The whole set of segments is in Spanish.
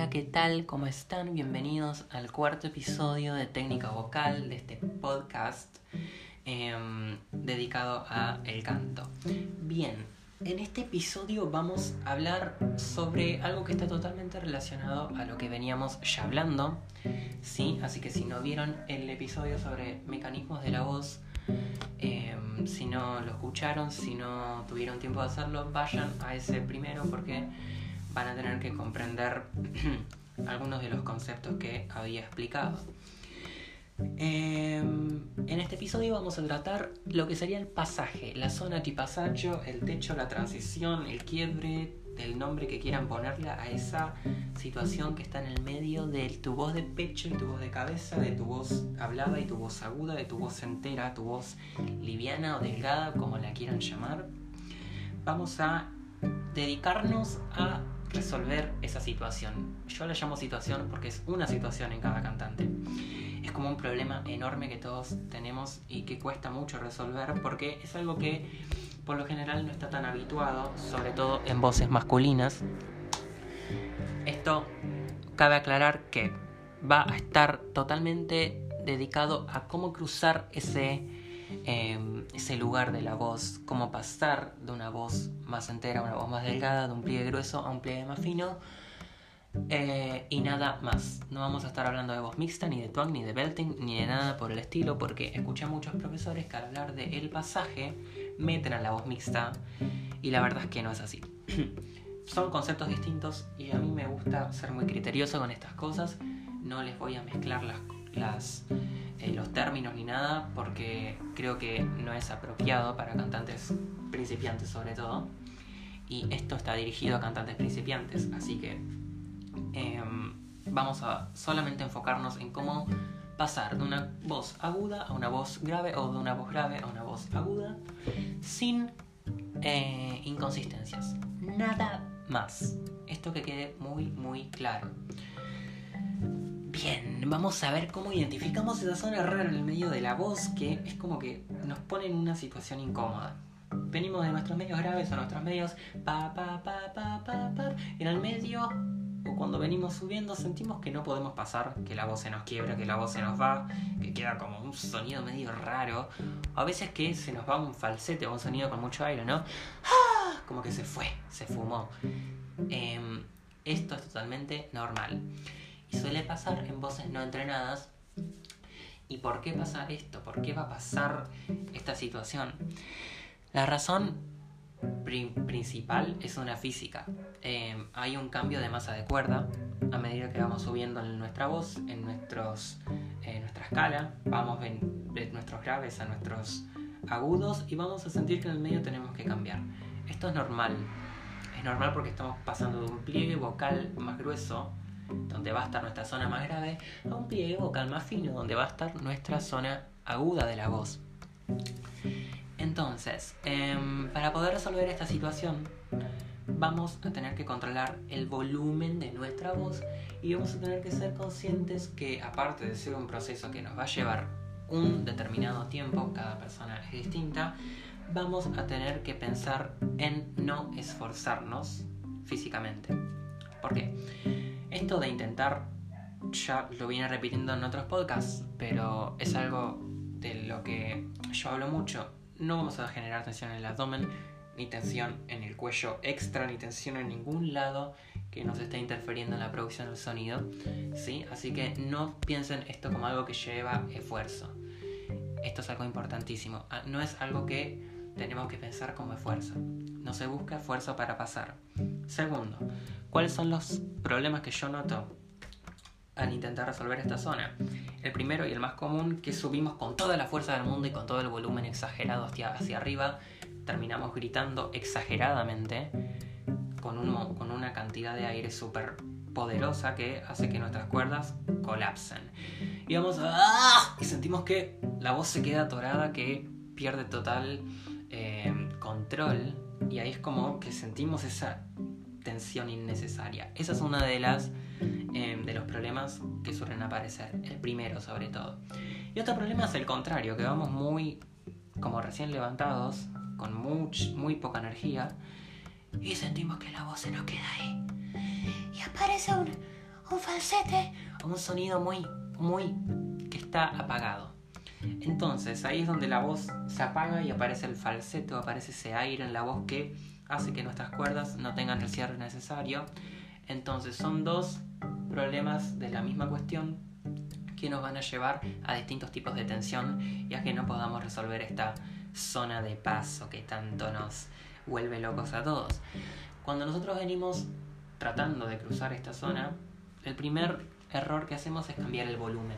Hola, ¿qué tal? ¿Cómo están? Bienvenidos al cuarto episodio de Técnica Vocal de este podcast em, dedicado a el canto. Bien, en este episodio vamos a hablar sobre algo que está totalmente relacionado a lo que veníamos ya hablando, ¿sí? Así que si no vieron el episodio sobre mecanismos de la voz, em, si no lo escucharon, si no tuvieron tiempo de hacerlo, vayan a ese primero porque van a tener que comprender algunos de los conceptos que había explicado. Em, en este episodio vamos a tratar lo que sería el pasaje, la zona antipasaggio, el techo, la transición, el quiebre, del nombre que quieran ponerle a esa situación que está en el medio de tu voz de pecho y tu voz de cabeza, de tu voz hablada y tu voz aguda, de tu voz entera, tu voz liviana o delgada, como la quieran llamar. Vamos a dedicarnos a resolver esa situación. Yo la llamo situación porque es una situación en cada cantante. Es como un problema enorme que todos tenemos y que cuesta mucho resolver porque es algo que por lo general no está tan habituado, sobre todo en voces masculinas. Esto cabe aclarar que va a estar totalmente dedicado a cómo cruzar ese Em, ese lugar de la voz, cómo pasar de una voz más entera a una voz más delgada, de un pliegue grueso a un pliegue más fino. Eh, y nada más. No vamos a estar hablando de voz mixta, ni de twang, ni de belting, ni de nada por el estilo, porque escuché a muchos profesores que al hablar de el pasaje meten a la voz mixta y la verdad es que no es así. Son conceptos distintos y a mí me gusta ser muy criterioso con estas cosas. No les voy a mezclar las, eh, los términos ni nada, porque creo que no es apropiado para cantantes principiantes sobre todo. Y esto está dirigido a cantantes principiantes, así que em, vamos a solamente enfocarnos en cómo pasar de una voz aguda a una voz grave o de una voz grave a una voz aguda sin eh, inconsistencias. Nada más. Esto que quede muy, muy claro. Bien, vamos a ver cómo identificamos esa zona rara en el medio de la voz que es como que nos pone en una situación incómoda. Venimos de nuestros medios graves a nuestros medios pa pa pa pa pa pa. En el medio o cuando venimos subiendo sentimos que no podemos pasar, que la voz se nos quiebra, que la voz se nos va, que queda como un sonido medio raro. A veces que se nos va un falsete o un sonido con mucho aire, ¿no? ¡Ah! Como que se fue, se fumó. Em, esto es totalmente normal. Y suele pasar en voces no entrenadas. ¿Y por qué pasa esto? ¿Por qué va a pasar esta situación? La razón principal es una física. Eh, hay un cambio de masa de cuerda a medida que vamos subiendo en nuestra voz, en nuestros, nuestra escala. Vamos de nuestros graves a nuestros agudos y vamos a sentir que en el medio tenemos que cambiar. Esto es normal. Es normal porque estamos pasando de un pliegue vocal más grueso donde va a estar nuestra zona más grave, a un pliegue vocal más fino, donde va a estar nuestra zona aguda de la voz. Entonces, em, para poder resolver esta situación, vamos a tener que controlar el volumen de nuestra voz y vamos a tener que ser conscientes que aparte de ser un proceso que nos va a llevar un determinado tiempo, cada persona es distinta, vamos a tener que pensar en no esforzarnos físicamente. ¿Por qué? Esto de intentar, ya lo viene repitiendo en otros podcasts, pero es algo de lo que yo hablo mucho. No vamos a generar tensión en el abdomen, ni tensión en el cuello extra, ni tensión en ningún lado que nos esté interfiriendo en la producción del sonido. ¿sí? Así que no piensen esto como algo que lleva esfuerzo. Esto es algo importantísimo. Ah, no es algo que tenemos que pensar como esfuerzo. No se busca esfuerzo para pasar. Segundo, ¿cuáles son los problemas que yo noto al intentar resolver esta zona? El primero y el más común, que subimos con toda la fuerza del mundo y con todo el volumen exagerado hacia, hacia arriba, terminamos gritando exageradamente con, un, con una cantidad de aire súper poderosa que hace que nuestras cuerdas colapsen. Y vamos a... ¡ah! Y sentimos que la voz se queda atorada, que pierde total eh, control y ahí es como que sentimos esa tensión innecesaria. Esa es una de las eh, de los problemas que suelen aparecer, el primero sobre todo. Y otro problema es el contrario, que vamos muy como recién levantados, con muy poca energía y sentimos que la voz se nos queda ahí. Y aparece un, un falsete un sonido muy, muy que está apagado. Entonces ahí es donde la voz se apaga y aparece el falsete o aparece ese aire en la voz que hace que nuestras cuerdas no tengan el cierre necesario. Entonces son dos problemas de la misma cuestión que nos van a llevar a distintos tipos de tensión y a que no podamos resolver esta zona de paso que tanto nos vuelve locos a todos. Cuando nosotros venimos tratando de cruzar esta zona, el primer error que hacemos es cambiar el volumen.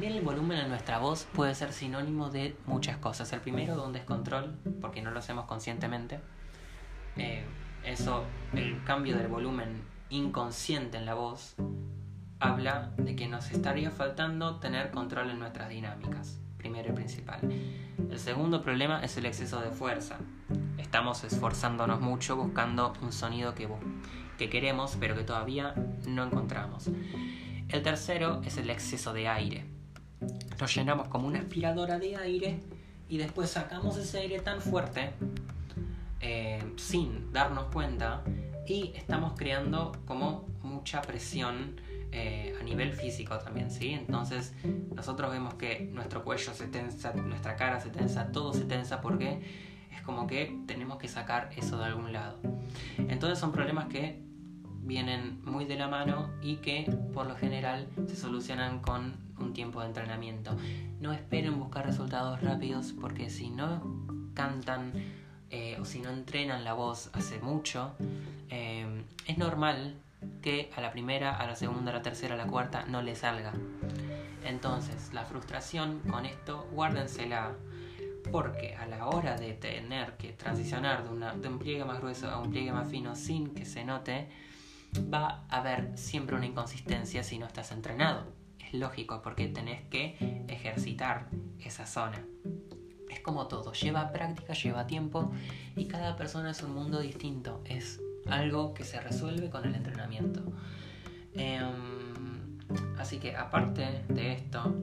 Cambiar el volumen en nuestra voz puede ser sinónimo de muchas cosas. El primero, donde es control, porque no lo hacemos conscientemente. Eh, eso, el cambio del volumen inconsciente en la voz, habla de que nos estaría faltando tener control en nuestras dinámicas, primero y principal. El segundo problema es el exceso de fuerza. Estamos esforzándonos mucho buscando un sonido que, que queremos, pero que todavía no encontramos. El tercero es el exceso de aire. Nos llenamos como una aspiradora de aire y después sacamos ese aire tan fuerte eh, sin darnos cuenta y estamos creando como mucha presión eh, a nivel físico también, ¿sí? Entonces nosotros vemos que nuestro cuello se tensa, nuestra cara se tensa, todo se tensa porque es como que tenemos que sacar eso de algún lado. Entonces son problemas que vienen muy de la mano y que por lo general se solucionan con un tiempo de entrenamiento. No esperen buscar resultados rápidos porque si no cantan eh, o si no entrenan la voz hace mucho, eh, es normal que a la primera, a la segunda, a la tercera, a la cuarta no le salga. Entonces, la frustración con esto, guárdensela. Porque a la hora de tener que transicionar de, de un pliegue más grueso a un pliegue más fino sin que se note, va a haber siempre una inconsistencia si no estás entrenado. Lógico porque tenés que ejercitar esa zona. Es como todo, lleva práctica, lleva tiempo y cada persona es un mundo distinto. Es algo que se resuelve con el entrenamiento. Em, así que aparte de esto,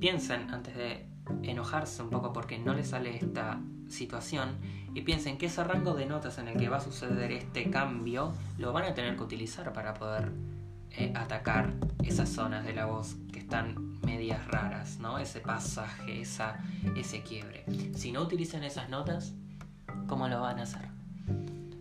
piensen antes de enojarse un poco porque no les sale esta situación y piensen que ese rango de notas en el que va a suceder este cambio lo van a tener que utilizar para poder eh, atacar esas zonas de la voz que están medias raras, ¿no? Ese pasaje, esa, ese quiebre. Si no utilizan esas notas, ¿cómo lo van a hacer?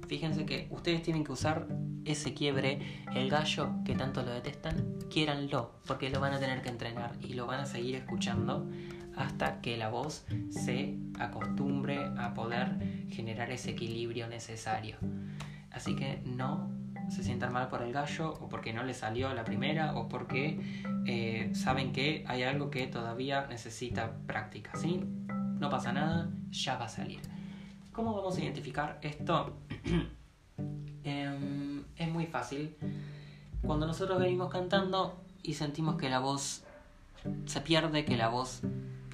Fíjense que ustedes tienen que usar ese quiebre, el gallo que tanto lo detestan, quiéranlo, porque lo van a tener que entrenar y lo van a seguir escuchando hasta que la voz se acostumbre a poder generar ese equilibrio necesario. Así que no se sientan mal por el gallo o porque no le salió a la primera o porque eh, saben que hay algo que todavía necesita práctica. ¿sí? No pasa nada, ya va a salir. ¿Cómo vamos a identificar esto? Em, es muy fácil. Cuando nosotros venimos cantando y sentimos que la voz se pierde, que la voz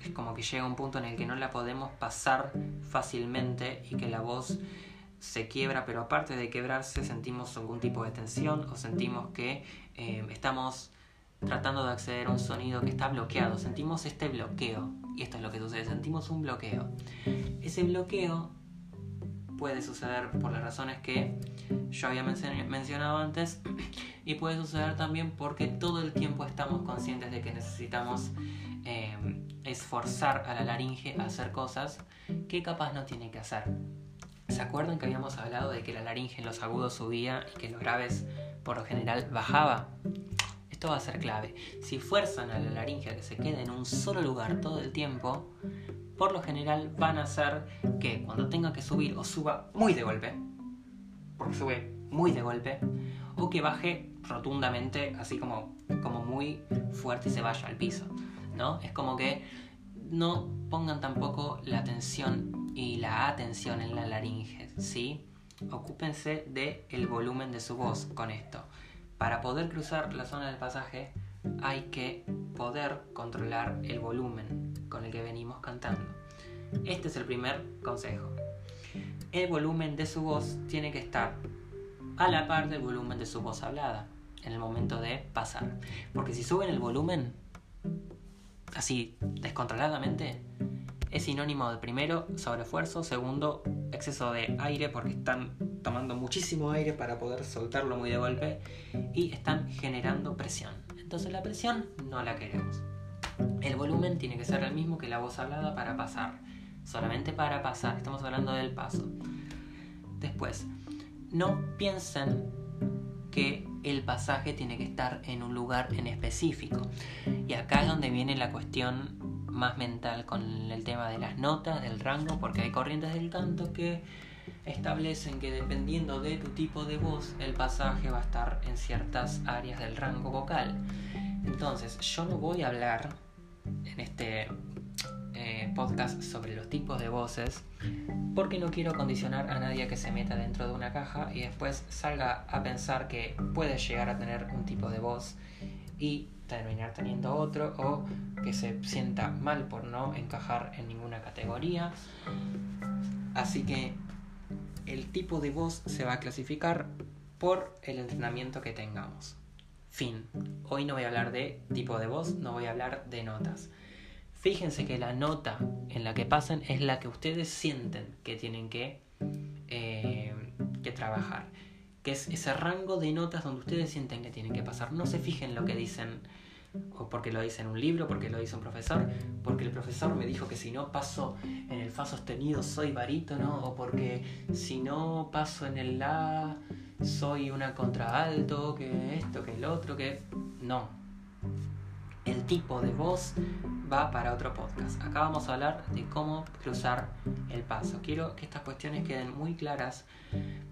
es como que llega un punto en el que no la podemos pasar fácilmente y que la voz se quiebra, pero aparte de quebrarse sentimos algún tipo de tensión o sentimos que em, estamos tratando de acceder a un sonido que está bloqueado, sentimos este bloqueo y esto es lo que sucede, sentimos un bloqueo. Ese bloqueo puede suceder por las razones que yo había mencionado antes y puede suceder también porque todo el tiempo estamos conscientes de que necesitamos em, esforzar a la laringe a hacer cosas que capaz no tiene que hacer. ¿Se acuerdan que habíamos hablado de que la laringe en los agudos subía y que en los graves por lo general bajaba? Esto va a ser clave. Si fuerzan a la laringe a que se quede en un solo lugar todo el tiempo, por lo general van a hacer que cuando tenga que subir o suba muy de golpe, porque sube muy de golpe, o que baje rotundamente, así como, como muy fuerte y se vaya al piso. ¿no? Es como que no pongan tampoco la atención y la atención en la laringe, ¿sí? Ocúpense del el volumen de su voz con esto. Para poder cruzar la zona del pasaje hay que poder controlar el volumen con el que venimos cantando. Este es el primer consejo. El volumen de su voz tiene que estar a la par del volumen de su voz hablada en el momento de pasar. Porque si suben el volumen así descontroladamente, es sinónimo de primero, sobreesfuerzo, segundo, exceso de aire porque están tomando muchísimo aire para poder soltarlo muy de golpe y están generando presión. Entonces la presión no la queremos. El volumen tiene que ser el mismo que la voz hablada para pasar. Solamente para pasar, estamos hablando del paso. Después, no piensen que el pasaje tiene que estar en un lugar en específico. Y acá es donde viene la cuestión más mental con el tema de las notas, del rango, porque hay corrientes del canto que establecen que dependiendo de tu tipo de voz, el pasaje va a estar en ciertas áreas del rango vocal. Entonces, yo no voy a hablar en este eh, podcast sobre los tipos de voces porque no quiero condicionar a nadie que se meta dentro de una caja y después salga a pensar que puede llegar a tener un tipo de voz y terminar teniendo otro o que se sienta mal por no encajar en ninguna categoría. Así que el tipo de voz se va a clasificar por el entrenamiento que tengamos. Fin. Hoy no voy a hablar de tipo de voz, no voy a hablar de notas. Fíjense que la nota en la que pasan es la que ustedes sienten que tienen que, eh, que trabajar que es ese rango de notas donde ustedes sienten que tienen que pasar. No se fijen lo que dicen, o porque lo dice en un libro, porque lo dice un profesor, porque el profesor me dijo que si no paso en el fa sostenido soy barítono, o porque si no paso en el la soy una contraalto, que esto, que el otro, que... No. El tipo de voz va para otro podcast. Acá vamos a hablar de cómo cruzar el paso. Quiero que estas cuestiones queden muy claras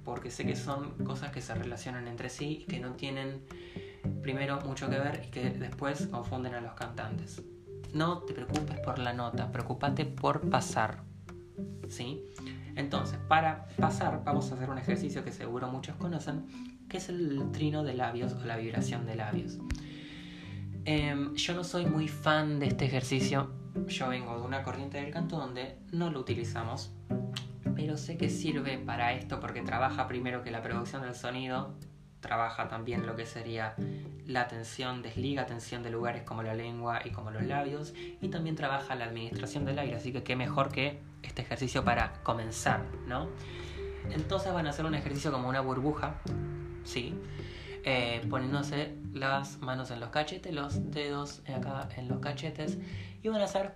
porque sé que son cosas que se relacionan entre sí y que no tienen primero mucho que ver y que después confunden a los cantantes. No te preocupes por la nota, preocúpate por pasar. ¿Sí? Entonces, para pasar vamos a hacer un ejercicio que seguro muchos conocen, que es el trino de labios o la vibración de labios. Em, yo no soy muy fan de este ejercicio. Yo vengo de una corriente del canto donde no lo utilizamos. Pero sé que sirve para esto porque trabaja primero que la producción del sonido. Trabaja también lo que sería la tensión, desliga tensión de lugares como la lengua y como los labios. Y también trabaja la administración del aire. Así que qué mejor que este ejercicio para comenzar, ¿no? Entonces van a hacer un ejercicio como una burbuja. Sí eh, poniéndose las manos en los cachetes, los dedos acá en los cachetes y van a hacer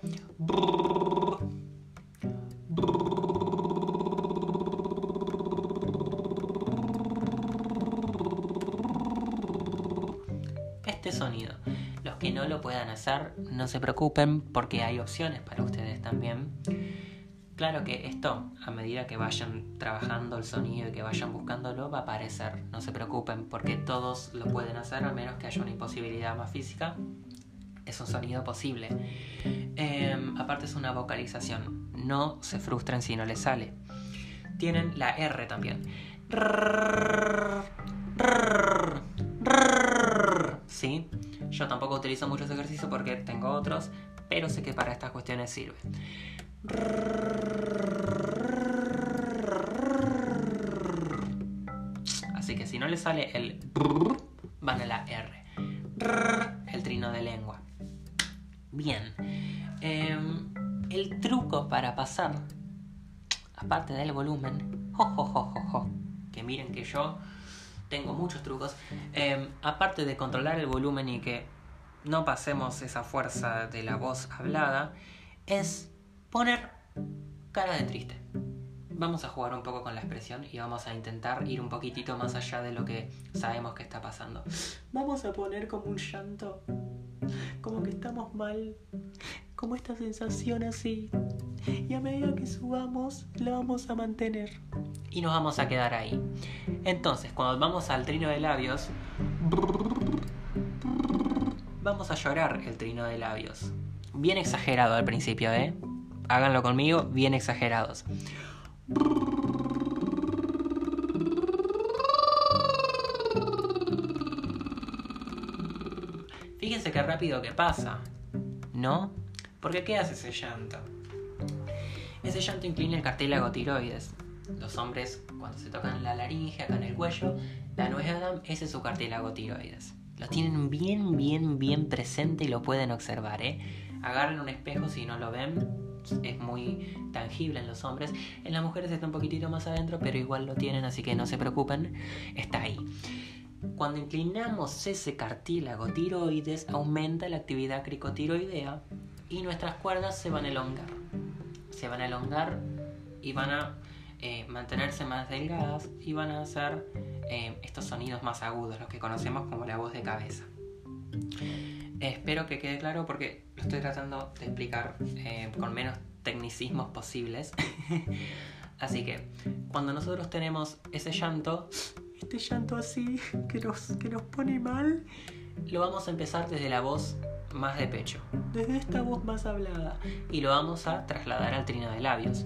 este sonido. Los que no lo puedan hacer, no se preocupen porque hay opciones para ustedes también. Claro que esto, a medida que vayan trabajando el sonido y que vayan buscándolo, va a aparecer. No se preocupen, porque todos lo pueden hacer, a menos que haya una imposibilidad más física. Es un sonido posible. Em, aparte es una vocalización. No se frustren si no les sale. Tienen la R también. ¿Sí? Yo tampoco utilizo muchos ejercicios porque tengo otros, pero sé que para estas cuestiones sirve. Así que si no le sale el van a la R. El trino de lengua. Bien. Em, el truco para pasar, aparte del volumen, que miren que yo tengo muchos trucos, em, aparte de controlar el volumen y que no pasemos esa fuerza de la voz hablada, es poner cara de triste. Vamos a jugar un poco con la expresión y vamos a intentar ir un poquitito más allá de lo que sabemos que está pasando. Vamos a poner como un llanto, como que estamos mal, como esta sensación así. Y a medida que subamos, la vamos a mantener. Y nos vamos a quedar ahí. Entonces, cuando vamos al trino de labios, vamos a llorar el trino de labios. Bien exagerado al principio, ¿eh? Háganlo conmigo, bien exagerados. Fíjense qué rápido que pasa, ¿no? Porque ¿qué hace ese llanto? Ese llanto inclina el cartílago tiroides. Los hombres, cuando se tocan la laringe, acá en el cuello, la nuez de Adam, ese es su cartílago tiroides. Lo tienen bien, bien, bien presente y lo pueden observar, ¿eh? Agarren un espejo si no lo ven es muy tangible en los hombres. En las mujeres está un poquitito más adentro, pero igual lo tienen, así que no se preocupen, está ahí. Cuando inclinamos ese cartílago tiroides, aumenta la actividad cricotiroidea y nuestras cuerdas se van a elongar. Se van a elongar y van a eh, mantenerse más delgadas y van a hacer eh, estos sonidos más agudos, los que conocemos como la voz de cabeza. Espero que quede claro porque lo estoy tratando de explicar eh, con menos tecnicismos posibles. Así que cuando nosotros tenemos ese llanto, este llanto así que nos, que nos pone mal, lo vamos a empezar desde la voz más de pecho, desde esta voz más hablada, y lo vamos a trasladar al trino de labios.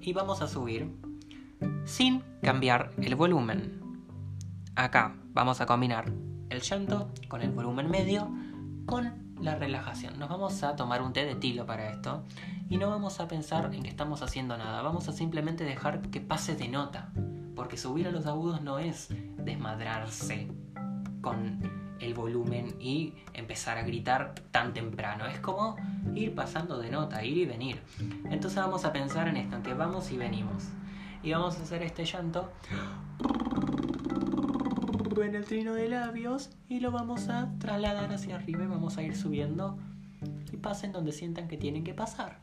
Y vamos a subir sin cambiar el volumen. Acá vamos a combinar el llanto con el volumen medio con la relajación. Nos vamos a tomar un té de tilo para esto y no vamos a pensar en que estamos haciendo nada. Vamos a simplemente dejar que pase de nota. Porque subir a los agudos no es desmadrarse con el volumen y empezar a gritar tan temprano. Es como ir pasando de nota, ir y venir. Entonces vamos a pensar en esto, en que vamos y venimos. Y vamos a hacer este llanto en el trino de labios y lo vamos a trasladar hacia arriba y vamos a ir subiendo y pasen donde sientan que tienen que pasar.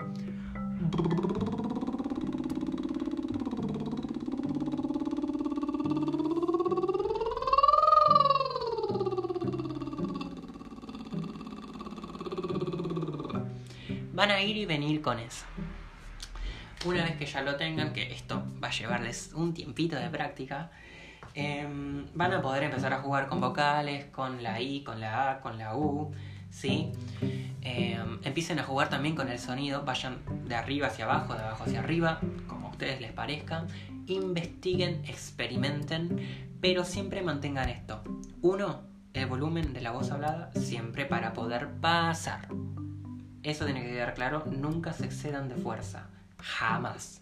Van a ir y venir con eso. Una vez que ya lo tengan, que esto va a llevarles un tiempito de práctica, Em, van a poder empezar a jugar con vocales, con la I, con la A, con la U, ¿sí? Em, empiecen a jugar también con el sonido, vayan de arriba hacia abajo, de abajo hacia arriba, como a ustedes les parezca. Investiguen, experimenten, pero siempre mantengan esto. Uno, el volumen de la voz hablada, siempre para poder pasar. Eso tiene que quedar claro, nunca se excedan de fuerza, jamás.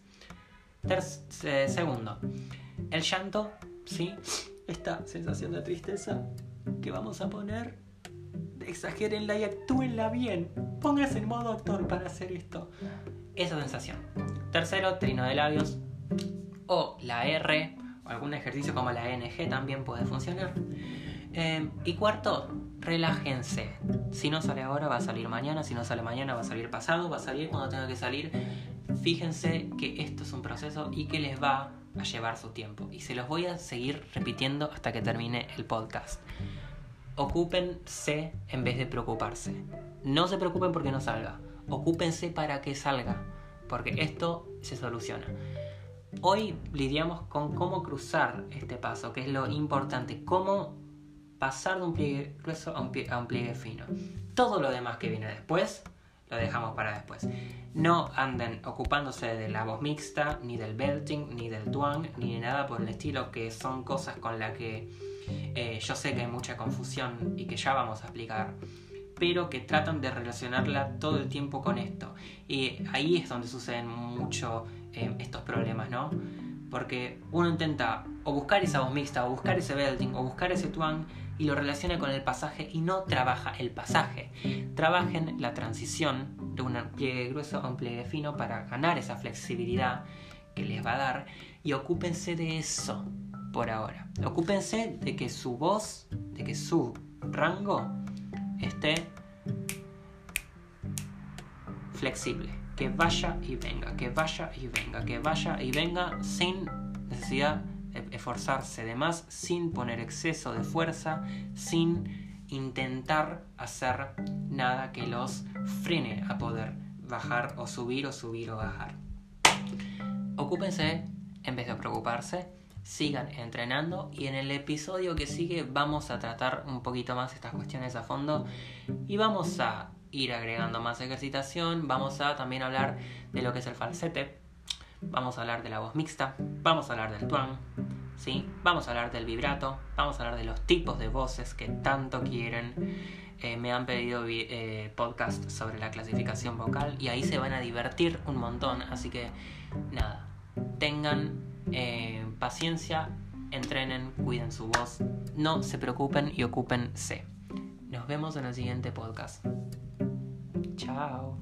Segundo, el llanto ¿sí? Esta sensación de tristeza que vamos a poner, exagérenla y actúenla bien. Pónganse en modo actor para hacer esto. Esa sensación. Tercero, trino de labios o la R o algún ejercicio como la NG también puede funcionar. Em, y cuarto, relájense. Si no sale ahora, va a salir mañana. Si no sale mañana, va a salir pasado. Va a salir cuando tenga que salir. Fíjense que esto es un proceso y que les va a llevar su tiempo. Y se los voy a seguir repitiendo hasta que termine el podcast. Ocúpense en vez de preocuparse. No se preocupen porque no salga. Ocúpense para que salga. Porque esto se soluciona. Hoy lidiamos con cómo cruzar este paso, que es lo importante. Cómo pasar de un pliegue grueso a un, pliegue fino. Todo lo demás que viene después lo dejamos para después. No anden ocupándose de la voz mixta, ni del belting, ni del twang, ni de nada por el estilo, que son cosas con las que eh, yo sé que hay mucha confusión y que ya vamos a explicar, pero que tratan de relacionarla todo el tiempo con esto. Y ahí es donde suceden mucho eh, estos problemas, ¿no? Porque uno intenta o buscar esa voz mixta, o buscar ese belting, o buscar ese twang, y lo relaciona con el pasaje y no trabaja el pasaje. Trabajen la transición de un pliegue grueso a un pliegue fino para ganar esa flexibilidad que les va a dar y ocúpense de eso por ahora. Ocúpense de que su voz, de que su rango esté flexible, que vaya y venga, que vaya y venga, que vaya y venga sin necesidad esforzarse de más sin poner exceso de fuerza, sin intentar hacer nada que los frene a poder bajar o subir o subir o bajar. Ocúpense en vez de preocuparse, sigan entrenando y en el episodio que sigue vamos a tratar un poquito más estas cuestiones a fondo y vamos a ir agregando más ejercitación, vamos a también hablar de lo que es el falsete, vamos a hablar de la voz mixta, vamos a hablar del twang, ¿sí? vamos a hablar del vibrato, vamos a hablar de los tipos de voces que tanto quieren. Eh, me han pedido eh, podcast sobre la clasificación vocal y ahí se van a divertir un montón. Así que nada, tengan eh, paciencia, entrenen, cuiden su voz, no se preocupen y ocúpense. Nos vemos en el siguiente podcast. Chao.